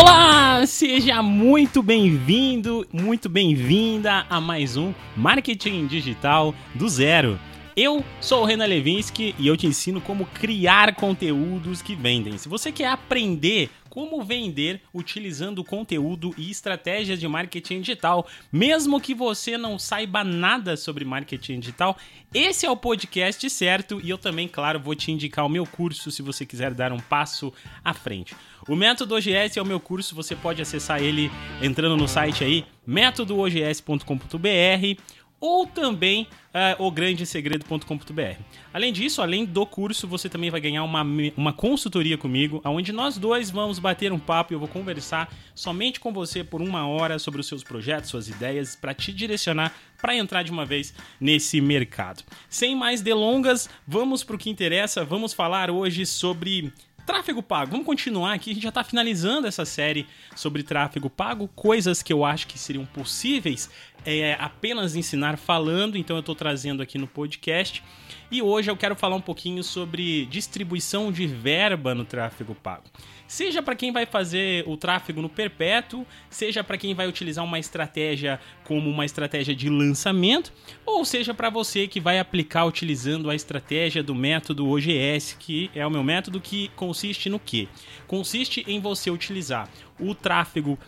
Olá, seja muito bem-vindo, muito bem-vinda a mais um Marketing Digital do Zero. Eu sou o Renan Levinsky e eu te ensino como criar conteúdos que vendem. Se você quer aprender como vender utilizando conteúdo e estratégias de marketing digital, mesmo que você não saiba nada sobre marketing digital, esse é o podcast certo e eu também, claro, vou te indicar o meu curso se você quiser dar um passo à frente. O Método OGS é o meu curso, você pode acessar ele entrando no site aí, métodoogs.com.br ou também uh, ograndeSegredo.com.br. Além disso, além do curso, você também vai ganhar uma, uma consultoria comigo, onde nós dois vamos bater um papo e eu vou conversar somente com você por uma hora sobre os seus projetos, suas ideias, para te direcionar para entrar de uma vez nesse mercado. Sem mais delongas, vamos para o que interessa. Vamos falar hoje sobre Tráfego pago. Vamos continuar aqui. A gente já está finalizando essa série sobre tráfego pago, coisas que eu acho que seriam possíveis é, apenas ensinar falando. Então eu estou trazendo aqui no podcast. E hoje eu quero falar um pouquinho sobre distribuição de verba no tráfego pago. Seja para quem vai fazer o tráfego no perpétuo, seja para quem vai utilizar uma estratégia como uma estratégia de lançamento, ou seja para você que vai aplicar utilizando a estratégia do método OGS, que é o meu método que consiste no quê? Consiste em você utilizar o tráfego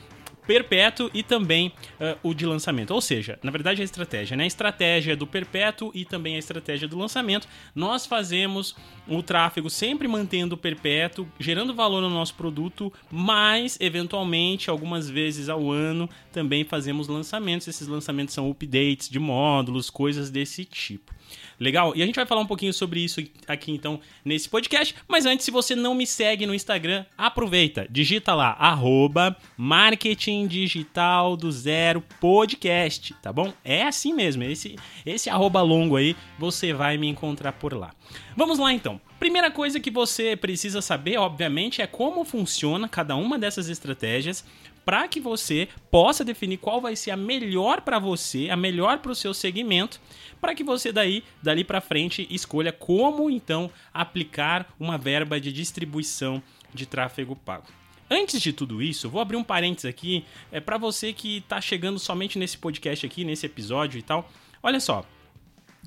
perpétuo e também uh, o de lançamento. Ou seja, na verdade a estratégia, né? A estratégia do perpétuo e também a estratégia do lançamento. Nós fazemos o tráfego sempre mantendo o perpétuo, gerando valor no nosso produto, mas eventualmente algumas vezes ao ano também fazemos lançamentos. Esses lançamentos são updates de módulos, coisas desse tipo. Legal? E a gente vai falar um pouquinho sobre isso aqui então nesse podcast. Mas antes, se você não me segue no Instagram, aproveita, digita lá, arroba marketing digital do zero podcast, tá bom? É assim mesmo, esse, esse arroba longo aí, você vai me encontrar por lá. Vamos lá então. Primeira coisa que você precisa saber, obviamente, é como funciona cada uma dessas estratégias para que você possa definir qual vai ser a melhor para você, a melhor para o seu segmento, para que você daí, dali para frente, escolha como então aplicar uma verba de distribuição de tráfego pago. Antes de tudo isso, vou abrir um parênteses aqui, é para você que está chegando somente nesse podcast aqui, nesse episódio e tal. Olha só,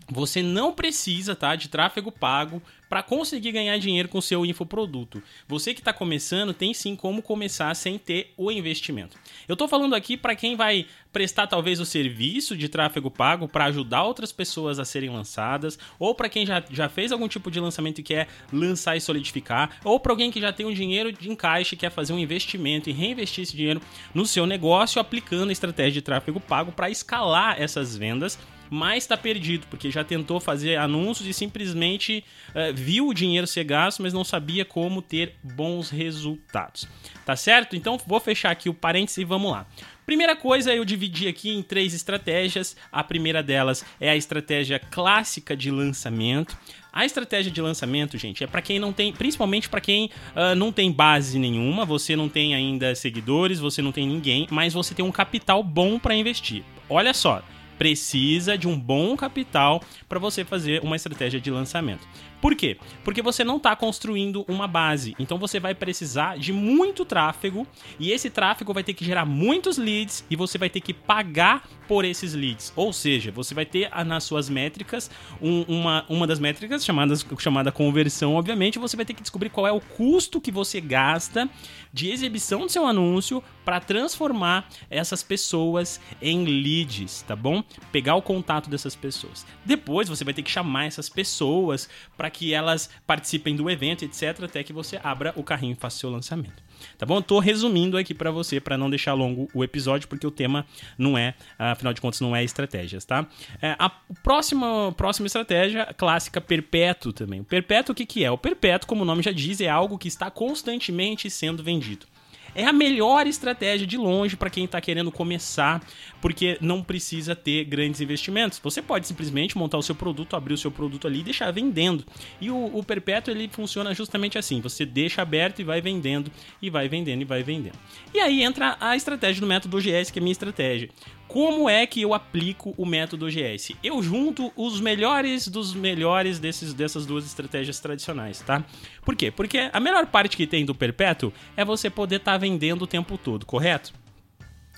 você não precisa tá, de tráfego pago para conseguir ganhar dinheiro com seu infoproduto. Você que está começando tem sim como começar sem ter o investimento. Eu estou falando aqui para quem vai prestar talvez o serviço de tráfego pago para ajudar outras pessoas a serem lançadas, ou para quem já, já fez algum tipo de lançamento e quer lançar e solidificar, ou para alguém que já tem um dinheiro de encaixe e quer fazer um investimento e reinvestir esse dinheiro no seu negócio aplicando a estratégia de tráfego pago para escalar essas vendas mas está perdido, porque já tentou fazer anúncios e simplesmente uh, viu o dinheiro ser gasto, mas não sabia como ter bons resultados. Tá certo? Então vou fechar aqui o parênteses e vamos lá. Primeira coisa, eu dividi aqui em três estratégias. A primeira delas é a estratégia clássica de lançamento. A estratégia de lançamento, gente, é para quem não tem, principalmente para quem uh, não tem base nenhuma, você não tem ainda seguidores, você não tem ninguém, mas você tem um capital bom para investir. Olha só, precisa de um bom capital para você fazer uma estratégia de lançamento. Por quê? Porque você não está construindo uma base. Então você vai precisar de muito tráfego e esse tráfego vai ter que gerar muitos leads e você vai ter que pagar por esses leads. Ou seja, você vai ter nas suas métricas um, uma, uma das métricas chamadas, chamada conversão, obviamente, você vai ter que descobrir qual é o custo que você gasta de exibição do seu anúncio para transformar essas pessoas em leads, tá bom? Pegar o contato dessas pessoas. Depois você vai ter que chamar essas pessoas para que elas participem do evento, etc, até que você abra o carrinho e faça seu lançamento. Tá bom? Eu tô resumindo aqui para você para não deixar longo o episódio, porque o tema não é, afinal de contas, não é estratégias, tá? É, a próxima, próxima estratégia clássica, perpétuo também. O perpétuo o que, que é? O perpétuo, como o nome já diz, é algo que está constantemente sendo vendido é a melhor estratégia de longe para quem está querendo começar, porque não precisa ter grandes investimentos. Você pode simplesmente montar o seu produto, abrir o seu produto ali e deixar vendendo. E o, o perpétuo ele funciona justamente assim: você deixa aberto e vai vendendo, e vai vendendo e vai vendendo. E aí entra a estratégia do método OGS, que é a minha estratégia. Como é que eu aplico o método OGS? Eu junto os melhores dos melhores desses, dessas duas estratégias tradicionais, tá? Por quê? Porque a melhor parte que tem do perpétuo é você poder estar tá vendendo o tempo todo, correto?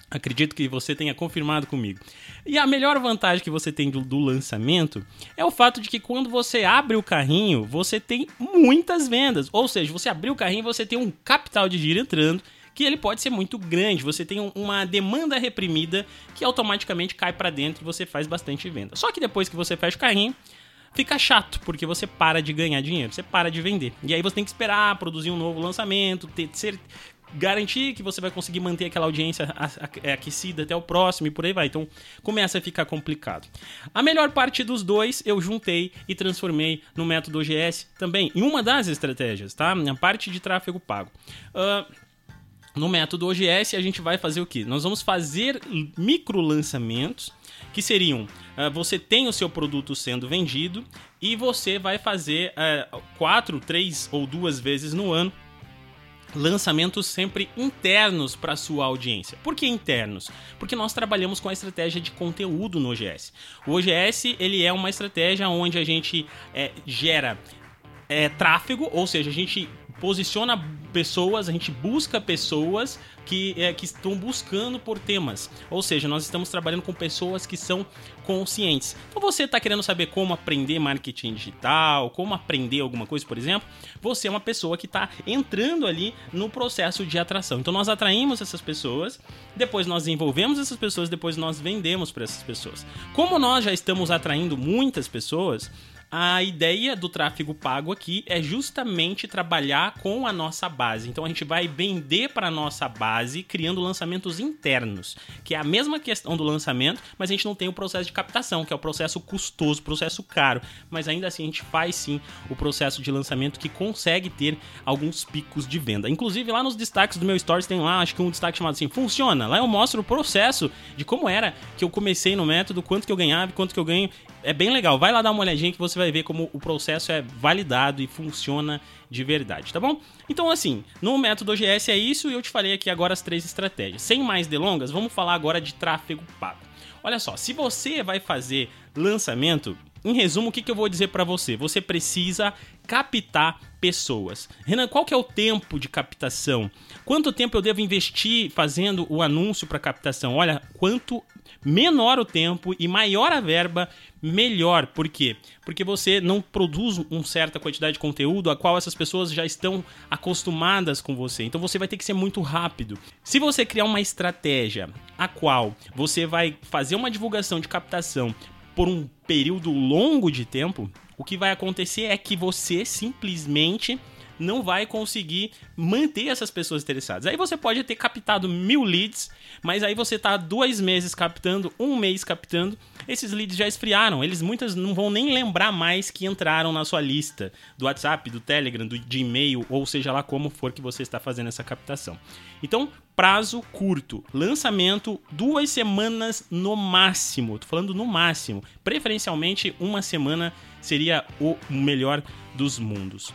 Acredito que você tenha confirmado comigo. E a melhor vantagem que você tem do, do, lançamento é o fato de que quando você abre o carrinho, você tem muitas vendas. Ou seja, você abriu o carrinho, você tem um capital de giro entrando que ele pode ser muito grande. Você tem uma demanda reprimida que automaticamente cai para dentro e você faz bastante venda. Só que depois que você fecha o carrinho, fica chato, porque você para de ganhar dinheiro, você para de vender. E aí você tem que esperar produzir um novo lançamento, ter, ser, garantir que você vai conseguir manter aquela audiência é, aquecida até o próximo e por aí vai. Então começa a ficar complicado. A melhor parte dos dois eu juntei e transformei no método OGS também em uma das estratégias, tá? A parte de tráfego pago. Uh, no método OGS, a gente vai fazer o que? Nós vamos fazer micro lançamentos, que seriam: uh, você tem o seu produto sendo vendido e você vai fazer uh, quatro, três ou duas vezes no ano lançamentos sempre internos para sua audiência. Por que internos? Porque nós trabalhamos com a estratégia de conteúdo no OGS. O OGS ele é uma estratégia onde a gente é, gera é, tráfego, ou seja, a gente posiciona pessoas, a gente busca pessoas que, é, que estão buscando por temas. Ou seja, nós estamos trabalhando com pessoas que são conscientes. Então você está querendo saber como aprender marketing digital, como aprender alguma coisa, por exemplo, você é uma pessoa que está entrando ali no processo de atração. Então nós atraímos essas pessoas, depois nós envolvemos essas pessoas, depois nós vendemos para essas pessoas. Como nós já estamos atraindo muitas pessoas, a ideia do tráfego pago aqui é justamente trabalhar com a nossa base. Então a gente vai vender para a nossa base criando lançamentos internos, que é a mesma questão do lançamento, mas a gente não tem o processo de captação, que é o processo custoso, processo caro. Mas ainda assim a gente faz sim o processo de lançamento que consegue ter alguns picos de venda. Inclusive lá nos destaques do meu stories tem lá, acho que um destaque chamado assim, funciona. Lá eu mostro o processo de como era que eu comecei no método, quanto que eu ganhava, quanto que eu ganho. É bem legal. Vai lá dar uma olhadinha que você vai vai ver como o processo é validado e funciona de verdade, tá bom? Então, assim, no método OGS é isso e eu te falei aqui agora as três estratégias. Sem mais delongas, vamos falar agora de tráfego pago. Olha só, se você vai fazer lançamento, em resumo, o que, que eu vou dizer para você? Você precisa captar pessoas. Renan, qual que é o tempo de captação? Quanto tempo eu devo investir fazendo o anúncio para captação? Olha, quanto menor o tempo e maior a verba, melhor. Por quê? Porque você não produz uma certa quantidade de conteúdo a qual essas pessoas já estão acostumadas com você. Então você vai ter que ser muito rápido. Se você criar uma estratégia a qual você vai fazer uma divulgação de captação por um período longo de tempo, o que vai acontecer é que você simplesmente não vai conseguir manter essas pessoas interessadas. Aí você pode ter captado mil leads, mas aí você tá dois meses captando, um mês captando, esses leads já esfriaram. Eles muitas não vão nem lembrar mais que entraram na sua lista do WhatsApp, do Telegram, do de e-mail, ou seja lá como for que você está fazendo essa captação. Então, prazo curto, lançamento duas semanas no máximo. Tô falando no máximo. Preferencialmente uma semana seria o melhor dos mundos.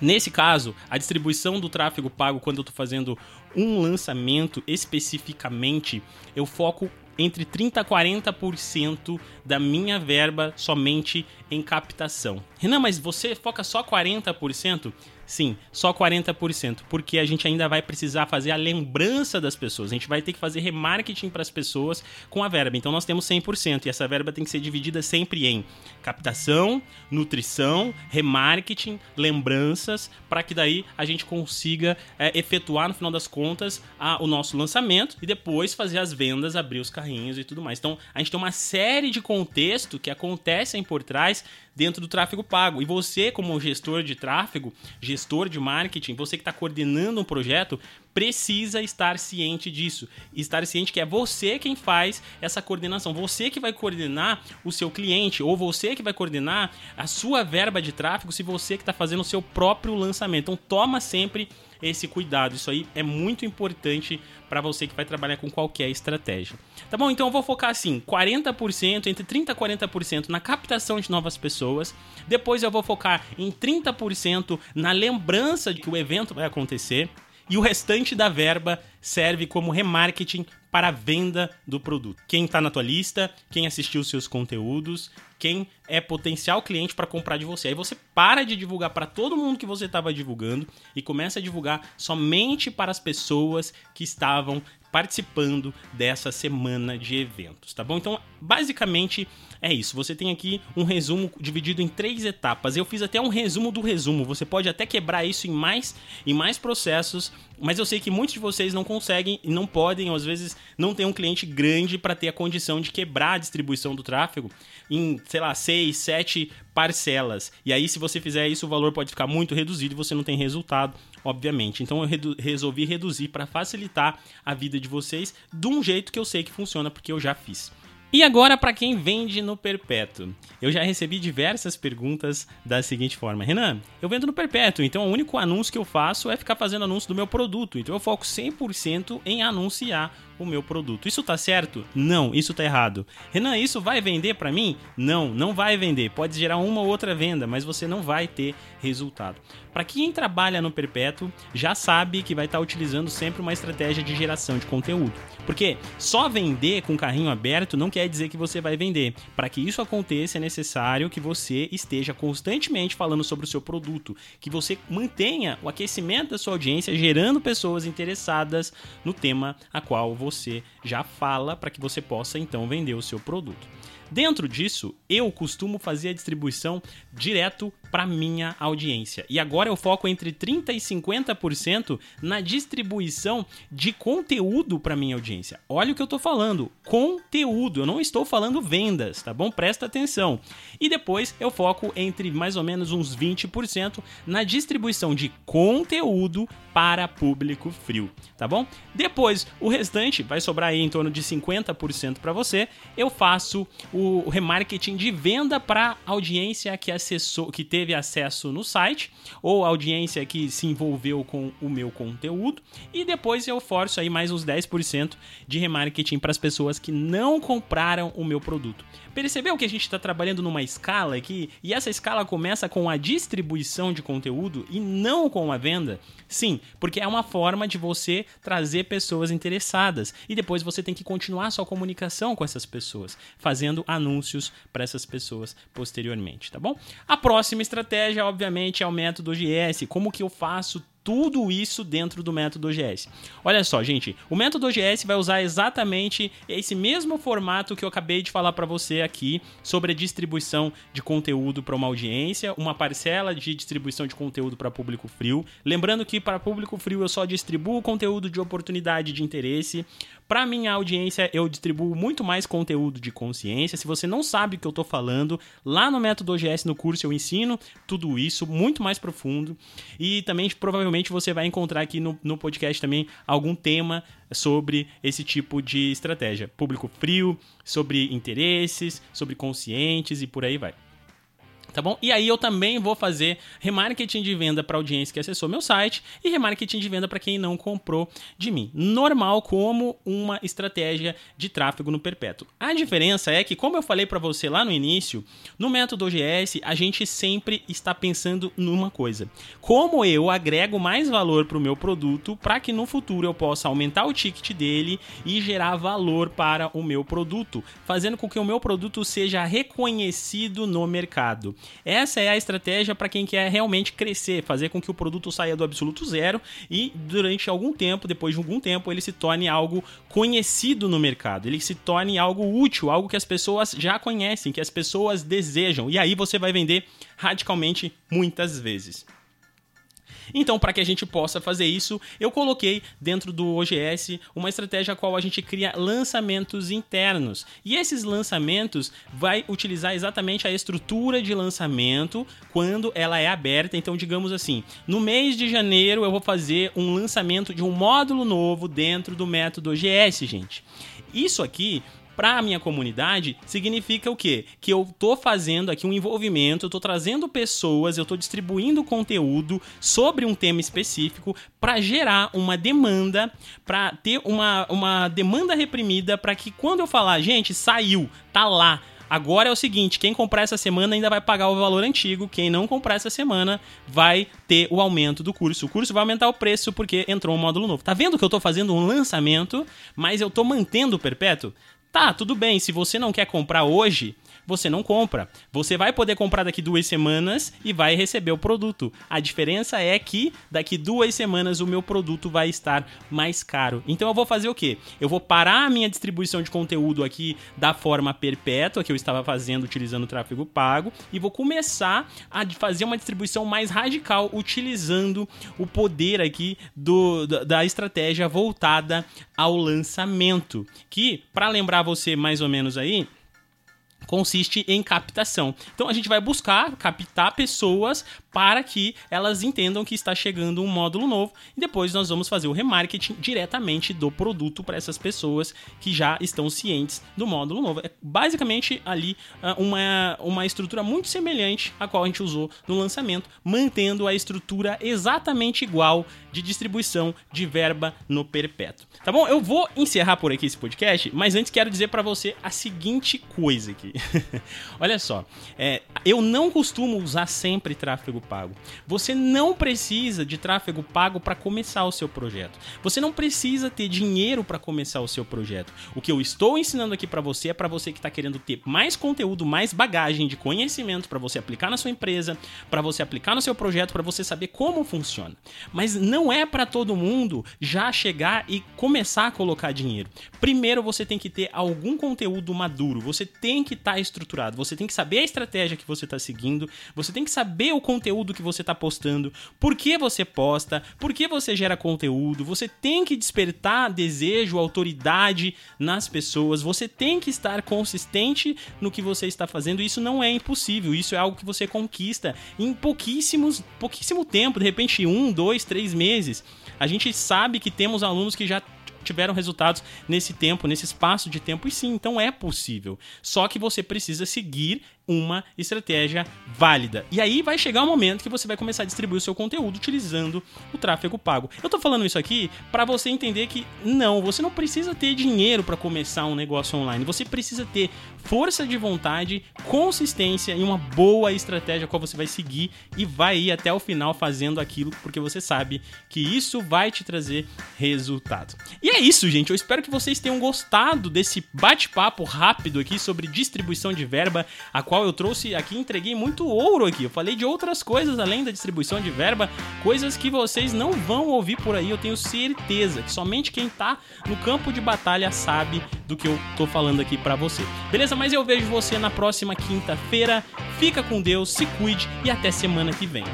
Nesse caso, a distribuição do tráfego pago, quando eu estou fazendo um lançamento especificamente, eu foco entre 30% a 40% da minha verba somente em captação. Renan, mas você foca só 40%? Sim, só 40%, porque a gente ainda vai precisar fazer a lembrança das pessoas. A gente vai ter que fazer remarketing para as pessoas com a verba. Então nós temos 100% e essa verba tem que ser dividida sempre em captação, nutrição, remarketing, lembranças, para que daí a gente consiga é, efetuar no final das contas a, o nosso lançamento e depois fazer as vendas, abrir os carrinhos e tudo mais. Então a gente tem uma série de contexto que acontecem por trás dentro do tráfego pago. E você, como gestor de tráfego, gestor de marketing, você que está coordenando um projeto, precisa estar ciente disso. Estar ciente que é você quem faz essa coordenação. Você que vai coordenar o seu cliente, ou você que vai coordenar a sua verba de tráfego se você que está fazendo o seu próprio lançamento. Então toma sempre esse cuidado. Isso aí é muito importante para você que vai trabalhar com qualquer estratégia. Tá bom? Então eu vou focar assim, 40%, entre 30 e 40% na captação de novas pessoas. Depois eu vou focar em 30% na lembrança de que o evento vai acontecer e o restante da verba serve como remarketing para a venda do produto. Quem está na tua lista, quem assistiu seus conteúdos, quem é potencial cliente para comprar de você. Aí você para de divulgar para todo mundo que você estava divulgando e começa a divulgar somente para as pessoas que estavam participando dessa semana de eventos, tá bom? Então, basicamente é isso. Você tem aqui um resumo dividido em três etapas. Eu fiz até um resumo do resumo. Você pode até quebrar isso em mais em mais processos, mas eu sei que muitos de vocês não conseguem e não podem, ou às vezes não tem um cliente grande para ter a condição de quebrar a distribuição do tráfego em, sei lá, seis, sete parcelas. E aí, se você fizer isso, o valor pode ficar muito reduzido e você não tem resultado, obviamente. Então, eu redu resolvi reduzir para facilitar a vida de vocês de um jeito que eu sei que funciona, porque eu já fiz. E agora, para quem vende no Perpétuo? Eu já recebi diversas perguntas da seguinte forma: Renan, eu vendo no Perpétuo, então o único anúncio que eu faço é ficar fazendo anúncio do meu produto. Então eu foco 100% em anunciar o meu produto. Isso tá certo? Não, isso tá errado. Renan, isso vai vender para mim? Não, não vai vender. Pode gerar uma ou outra venda, mas você não vai ter resultado. Para quem trabalha no Perpétuo, já sabe que vai estar tá utilizando sempre uma estratégia de geração de conteúdo. Porque só vender com carrinho aberto não quer dizer que você vai vender. Para que isso aconteça, é necessário que você esteja constantemente falando sobre o seu produto, que você mantenha o aquecimento da sua audiência, gerando pessoas interessadas no tema a qual você você já fala para que você possa então vender o seu produto. Dentro disso, eu costumo fazer a distribuição direto para minha audiência. E agora eu foco entre 30 e 50% na distribuição de conteúdo para minha audiência. Olha o que eu estou falando, conteúdo. Eu não estou falando vendas, tá bom? Presta atenção. E depois eu foco entre mais ou menos uns 20% na distribuição de conteúdo para público frio, tá bom? Depois, o restante vai sobrar aí em torno de 50% para você. Eu faço o remarketing de venda para audiência que acessou, que teve acesso no site ou audiência que se envolveu com o meu conteúdo e depois eu forço aí mais uns 10% de remarketing para as pessoas que não compraram o meu produto. Percebeu que a gente está trabalhando numa escala aqui e essa escala começa com a distribuição de conteúdo e não com a venda? Sim, porque é uma forma de você trazer pessoas interessadas e depois você tem que continuar sua comunicação com essas pessoas, fazendo anúncios para essas pessoas posteriormente, tá bom? A próxima estratégia, obviamente, é o método GS. Como que eu faço tudo isso dentro do método OGS. Olha só, gente, o método OGS vai usar exatamente esse mesmo formato que eu acabei de falar para você aqui sobre a distribuição de conteúdo para uma audiência, uma parcela de distribuição de conteúdo para público frio. Lembrando que para público frio eu só distribuo conteúdo de oportunidade de interesse. Para minha audiência eu distribuo muito mais conteúdo de consciência. Se você não sabe o que eu estou falando, lá no método OGS no curso eu ensino tudo isso muito mais profundo e também provavelmente provavelmente você vai encontrar aqui no, no podcast também algum tema sobre esse tipo de estratégia. Público frio, sobre interesses, sobre conscientes e por aí vai tá bom? E aí eu também vou fazer remarketing de venda para audiência que acessou meu site e remarketing de venda para quem não comprou de mim. Normal como uma estratégia de tráfego no perpétuo. A diferença é que, como eu falei para você lá no início, no método OGS a gente sempre está pensando numa coisa: como eu agrego mais valor para o meu produto para que no futuro eu possa aumentar o ticket dele e gerar valor para o meu produto, fazendo com que o meu produto seja reconhecido no mercado. Essa é a estratégia para quem quer realmente crescer, fazer com que o produto saia do absoluto zero e durante algum tempo, depois de algum tempo, ele se torne algo conhecido no mercado, ele se torne algo útil, algo que as pessoas já conhecem, que as pessoas desejam. E aí você vai vender radicalmente muitas vezes. Então, para que a gente possa fazer isso, eu coloquei dentro do OGS uma estratégia a qual a gente cria lançamentos internos. E esses lançamentos vai utilizar exatamente a estrutura de lançamento quando ela é aberta. Então, digamos assim, no mês de janeiro eu vou fazer um lançamento de um módulo novo dentro do método OGS, gente. Isso aqui para a minha comunidade significa o quê? Que eu tô fazendo aqui um envolvimento, eu tô trazendo pessoas, eu tô distribuindo conteúdo sobre um tema específico para gerar uma demanda, para ter uma, uma demanda reprimida para que quando eu falar, gente, saiu, tá lá, Agora é o seguinte, quem comprar essa semana ainda vai pagar o valor antigo, quem não comprar essa semana vai ter o aumento do curso. O curso vai aumentar o preço porque entrou um módulo novo. Tá vendo que eu tô fazendo um lançamento, mas eu tô mantendo o perpétuo? Tá, tudo bem, se você não quer comprar hoje, você não compra. Você vai poder comprar daqui duas semanas e vai receber o produto. A diferença é que daqui duas semanas o meu produto vai estar mais caro. Então eu vou fazer o quê? Eu vou parar a minha distribuição de conteúdo aqui da forma perpétua que eu estava fazendo utilizando o tráfego pago e vou começar a fazer uma distribuição mais radical utilizando o poder aqui do, da estratégia voltada ao lançamento. Que, para lembrar você mais ou menos aí, consiste em captação. Então a gente vai buscar captar pessoas para que elas entendam que está chegando um módulo novo e depois nós vamos fazer o remarketing diretamente do produto para essas pessoas que já estão cientes do módulo novo. É basicamente ali ah, uma, uma estrutura muito semelhante à qual a gente usou no lançamento, mantendo a estrutura exatamente igual de distribuição de verba no perpétuo. Tá bom? Eu vou encerrar por aqui esse podcast, mas antes quero dizer para você a seguinte coisa aqui. Olha só, é, eu não costumo usar sempre tráfego pago. Você não precisa de tráfego pago para começar o seu projeto. Você não precisa ter dinheiro para começar o seu projeto. O que eu estou ensinando aqui para você é para você que está querendo ter mais conteúdo, mais bagagem de conhecimento para você aplicar na sua empresa, para você aplicar no seu projeto, para você saber como funciona. Mas não é para todo mundo já chegar e começar a colocar dinheiro. Primeiro você tem que ter algum conteúdo maduro. Você tem que estar tá estruturado. Você tem que saber a estratégia que você está seguindo. Você tem que saber o conteúdo conteúdo que você está postando, por que você posta, por que você gera conteúdo. Você tem que despertar desejo, autoridade nas pessoas. Você tem que estar consistente no que você está fazendo. Isso não é impossível. Isso é algo que você conquista em pouquíssimos, pouquíssimo tempo, de repente um, dois, três meses. A gente sabe que temos alunos que já tiveram resultados nesse tempo, nesse espaço de tempo, e sim, então é possível. Só que você precisa seguir uma estratégia válida. E aí vai chegar o momento que você vai começar a distribuir o seu conteúdo utilizando o tráfego pago. Eu tô falando isso aqui para você entender que não, você não precisa ter dinheiro para começar um negócio online. Você precisa ter força de vontade, consistência e uma boa estratégia qual você vai seguir e vai ir até o final fazendo aquilo porque você sabe que isso vai te trazer resultado. E é isso, gente. Eu espero que vocês tenham gostado desse bate-papo rápido aqui sobre distribuição de verba, a qual eu trouxe aqui, entreguei muito ouro aqui. Eu falei de outras coisas além da distribuição de verba, coisas que vocês não vão ouvir por aí, eu tenho certeza que somente quem tá no campo de batalha sabe do que eu tô falando aqui para você. Beleza? Mas eu vejo você na próxima quinta-feira. Fica com Deus, se cuide e até semana que vem.